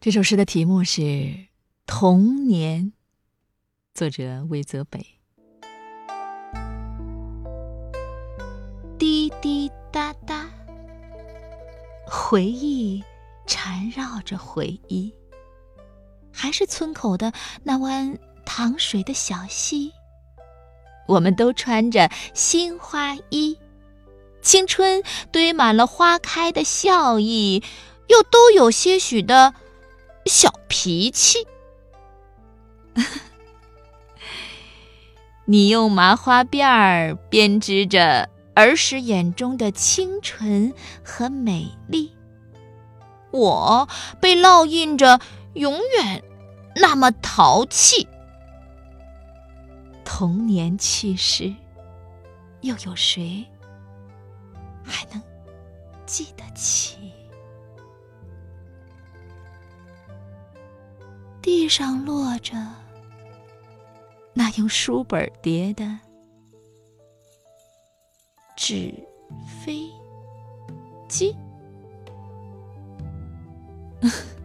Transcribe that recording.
这首诗的题目是《童年》，作者魏泽北。滴滴答答，回忆缠绕着回忆，还是村口的那湾淌水的小溪。我们都穿着新花衣，青春堆满了花开的笑意，又都有些许的。小脾气，你用麻花辫儿编织着儿时眼中的清纯和美丽，我被烙印着永远那么淘气。童年趣事，又有谁还能记得起？地上落着那用书本叠的纸飞机。